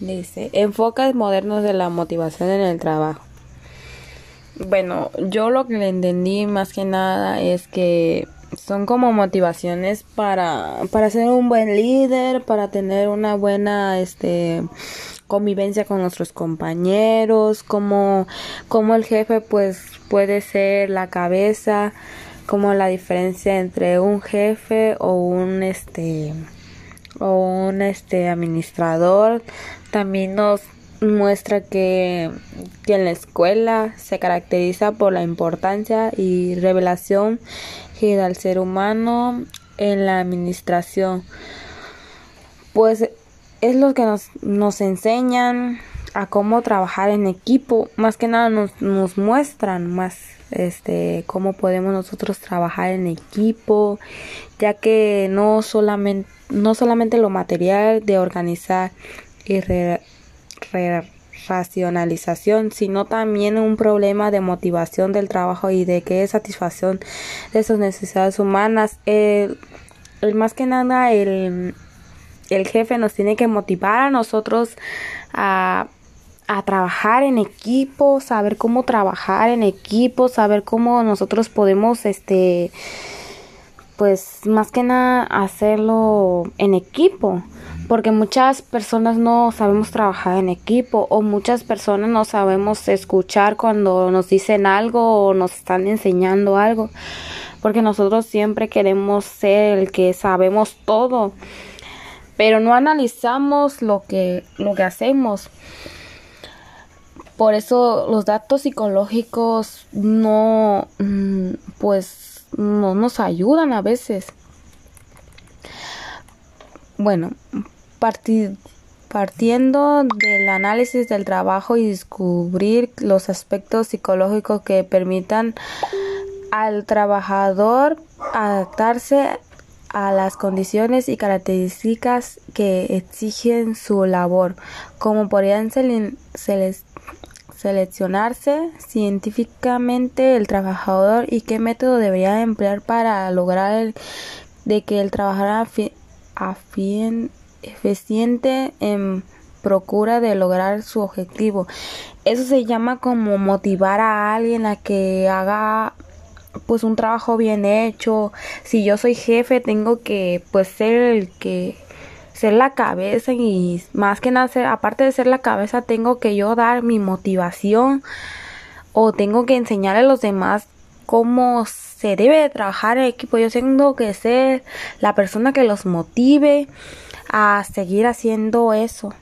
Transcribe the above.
Dice, enfoques modernos de la motivación en el trabajo. Bueno, yo lo que le entendí más que nada es que son como motivaciones para, para ser un buen líder, para tener una buena este convivencia con nuestros compañeros, como, como el jefe pues puede ser la cabeza, como la diferencia entre un jefe o un este o un este administrador también nos muestra que, que en la escuela se caracteriza por la importancia y revelación que da el ser humano en la administración. Pues es lo que nos, nos enseñan a cómo trabajar en equipo más que nada nos, nos muestran más este cómo podemos nosotros trabajar en equipo ya que no solamente no solamente lo material de organizar y racionalización sino también un problema de motivación del trabajo y de qué satisfacción de sus necesidades humanas. El, el más que nada el el jefe nos tiene que motivar a nosotros a, a trabajar en equipo, saber cómo trabajar en equipo, saber cómo nosotros podemos, este, pues más que nada hacerlo en equipo porque muchas personas no sabemos trabajar en equipo o muchas personas no sabemos escuchar cuando nos dicen algo o nos están enseñando algo porque nosotros siempre queremos ser el que sabemos todo pero no analizamos lo que, lo que hacemos. Por eso los datos psicológicos no, mm, pues, no nos ayudan a veces. Bueno, partiendo del análisis del trabajo y descubrir los aspectos psicológicos que permitan al trabajador adaptarse a las condiciones y características que exigen su labor, como podrían seleccionarse científicamente el trabajador y qué método debería emplear para lograr de que el trabajador eficiente en procura de lograr su objetivo. Eso se llama como motivar a alguien a que haga pues un trabajo bien hecho. Si yo soy jefe, tengo que pues ser el que ser la cabeza y más que nada ser, aparte de ser la cabeza, tengo que yo dar mi motivación o tengo que enseñar a los demás cómo se debe de trabajar en equipo. Yo tengo que ser la persona que los motive a seguir haciendo eso.